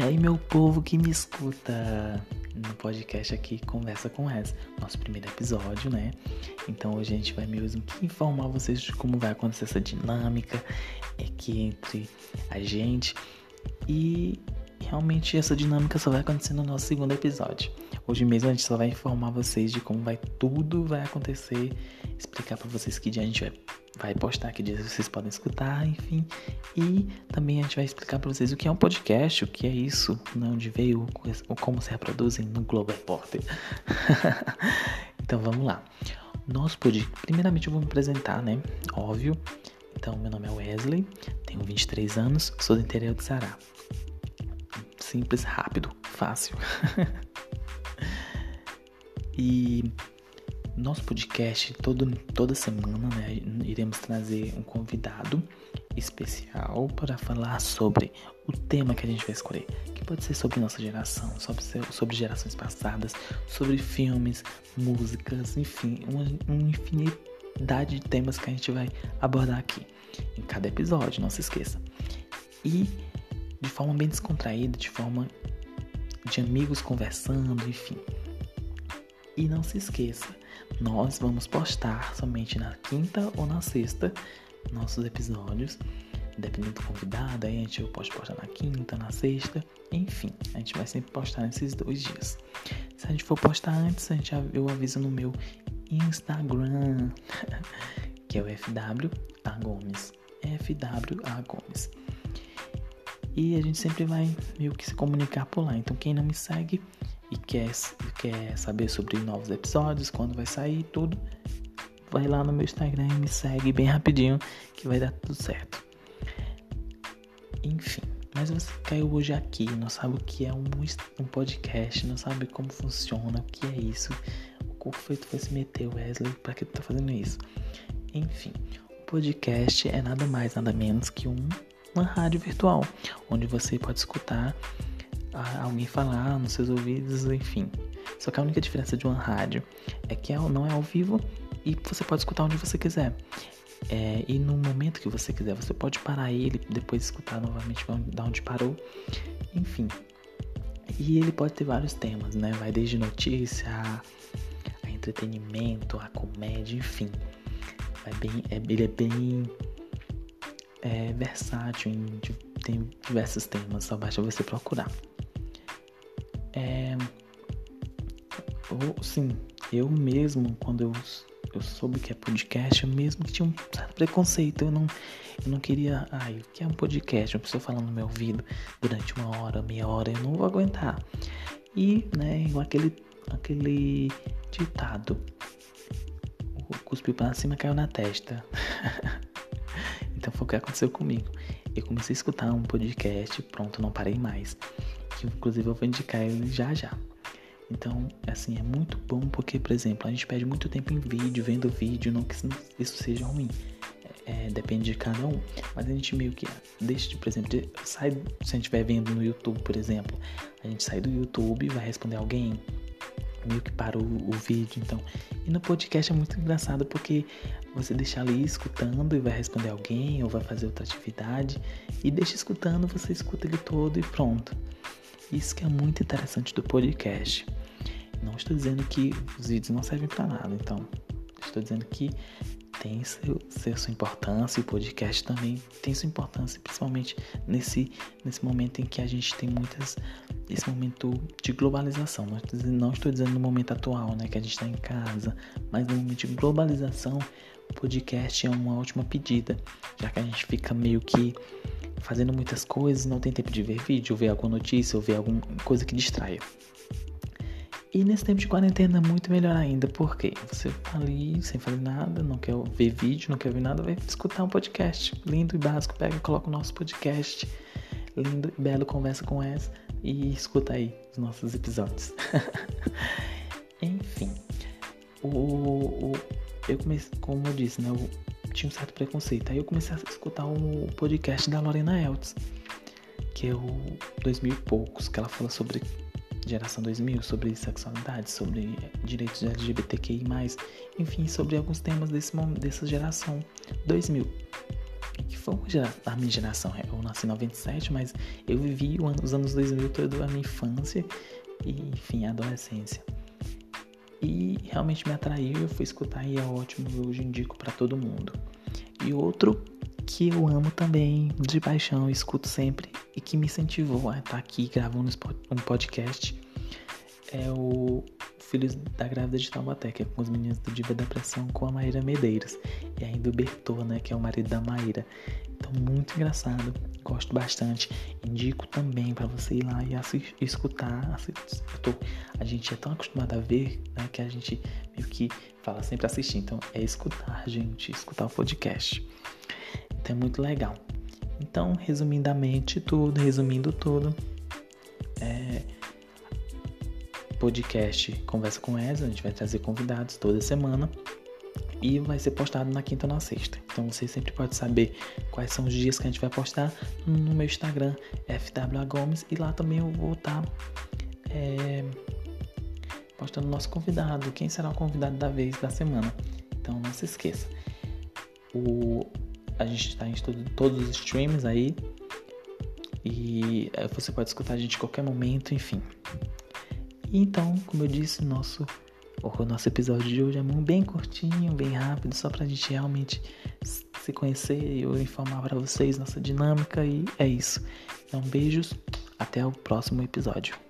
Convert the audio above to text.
E aí, meu povo que me escuta no podcast aqui, Conversa com Wes, nosso primeiro episódio, né? Então hoje a gente vai mesmo informar vocês de como vai acontecer essa dinâmica aqui entre a gente e realmente essa dinâmica só vai acontecer no nosso segundo episódio. Hoje mesmo a gente só vai informar vocês de como vai tudo vai acontecer, explicar para vocês que dia a gente vai, postar, que dia vocês podem escutar, enfim. E também a gente vai explicar para vocês o que é um podcast, o que é isso, de onde veio, como se reproduzem no Globo Repórter. então vamos lá. Nosso podcast, primeiramente eu vou me apresentar, né? Óbvio. Então, meu nome é Wesley, tenho 23 anos, sou do interior de Ceará. Simples, rápido, fácil. e nosso podcast, todo, toda semana, né, iremos trazer um convidado especial para falar sobre o tema que a gente vai escolher, que pode ser sobre nossa geração, sobre, sobre gerações passadas, sobre filmes, músicas, enfim, uma, uma infinidade de temas que a gente vai abordar aqui em cada episódio, não se esqueça. E de forma bem descontraída, de forma de amigos conversando, enfim. E não se esqueça, nós vamos postar somente na quinta ou na sexta nossos episódios. Dependendo do convidado, aí a gente pode postar na quinta, na sexta, enfim, a gente vai sempre postar nesses dois dias. Se a gente for postar antes, a gente, eu aviso no meu Instagram, que é o FW A Gomes. FW A Gomes. E a gente sempre vai meio que se comunicar por lá. Então quem não me segue e quer, quer saber sobre novos episódios, quando vai sair tudo, vai lá no meu Instagram e me segue bem rapidinho que vai dar tudo certo. Enfim, mas você caiu hoje aqui, não sabe o que é um, um podcast, não sabe como funciona, o que é isso. O que foi tu foi se meter, Wesley? Pra que tu tá fazendo isso? Enfim, o podcast é nada mais, nada menos que um, uma rádio virtual, onde você pode escutar alguém falar nos seus ouvidos, enfim. Só que a única diferença de uma rádio é que não é ao vivo e você pode escutar onde você quiser. É, e no momento que você quiser, você pode parar ele, depois escutar novamente da onde parou. Enfim. E ele pode ter vários temas, né? Vai desde notícia a, a entretenimento, a comédia, enfim. Vai bem, é, ele é bem é, versátil, tem diversos temas, só basta você procurar. É, ou, sim, eu mesmo, quando eu, eu soube que é podcast, eu mesmo que tinha um certo preconceito. Eu não, eu não queria. Ai, o que é um podcast? Uma pessoa falando no meu ouvido durante uma hora, meia hora, eu não vou aguentar. E, né, igual aquele, aquele ditado: o cuspiu pra cima caiu na testa. então foi o que aconteceu comigo. Eu comecei a escutar um podcast, pronto, não parei mais que inclusive eu vou indicar ele já já. Então, assim, é muito bom porque, por exemplo, a gente perde muito tempo em vídeo, vendo vídeo, não que isso seja ruim. É, depende de cada um. Mas a gente meio que deixa de, por exemplo, de, sai, se a gente estiver vendo no YouTube, por exemplo, a gente sai do YouTube, vai responder alguém, meio que para o, o, vídeo, então. E no podcast é muito engraçado porque você deixa ali escutando e vai responder alguém ou vai fazer outra atividade e deixa escutando, você escuta ele todo e pronto. Isso que é muito interessante do podcast. Não estou dizendo que os vídeos não servem para nada, então estou dizendo que tem seu, seu, sua importância, o podcast também tem sua importância, principalmente nesse, nesse momento em que a gente tem muitas. Esse momento de globalização. Não estou dizendo, não estou dizendo no momento atual, né, que a gente está em casa, mas no momento de globalização, o podcast é uma ótima pedida, já que a gente fica meio que fazendo muitas coisas, não tem tempo de ver vídeo, ver alguma notícia ou ver alguma coisa que distraia. E nesse tempo de quarentena muito melhor ainda, porque você tá ali sem fazer nada, não quer ver vídeo, não quer ver nada, vai escutar um podcast lindo e básico, pega e coloca o nosso podcast lindo e belo Conversa com essa e escuta aí os nossos episódios. Enfim, o, o, eu comecei, como eu disse, né, tinha um certo preconceito. Aí eu comecei a escutar o podcast da Lorena Eltz, que é o 2000 e poucos, que ela fala sobre geração 2000, sobre sexualidade, sobre direitos LGBTQI+, enfim, sobre alguns temas desse, dessa geração 2000. que foi a minha geração. Eu nasci em 97, mas eu vivi os anos 2000 toda a minha infância e, enfim, a adolescência. E realmente me atraiu, eu fui escutar e é ótimo, eu hoje indico para todo mundo. E outro que eu amo também, de paixão, escuto sempre e que me incentivou a estar aqui gravando um podcast é o Filhos da Grávida de Taubaté, que é com os meninos do Diva da Pressão com a Maíra Medeiros. E ainda o Bertô, né, que é o marido da Maíra. Então, muito engraçado, gosto bastante. Indico também para você ir lá e escutar. A gente é tão acostumado a ver, né, que a gente meio que fala sempre assistir. Então, é escutar, gente, escutar o podcast. Então, é muito legal. Então, resumidamente tudo, resumindo tudo, é podcast Conversa com Ezra, a gente vai trazer convidados toda semana e vai ser postado na quinta ou na sexta. Então você sempre pode saber quais são os dias que a gente vai postar no meu Instagram, FWA Gomes, e lá também eu vou estar tá, é, postando o nosso convidado, quem será o convidado da vez da semana. Então não se esqueça. O, a gente está em todos os streams aí. E é, você pode escutar a gente a qualquer momento, enfim. Então, como eu disse, nosso, o nosso episódio de hoje é bem curtinho, bem rápido, só pra gente realmente se conhecer e eu informar para vocês nossa dinâmica e é isso. Então, beijos, até o próximo episódio.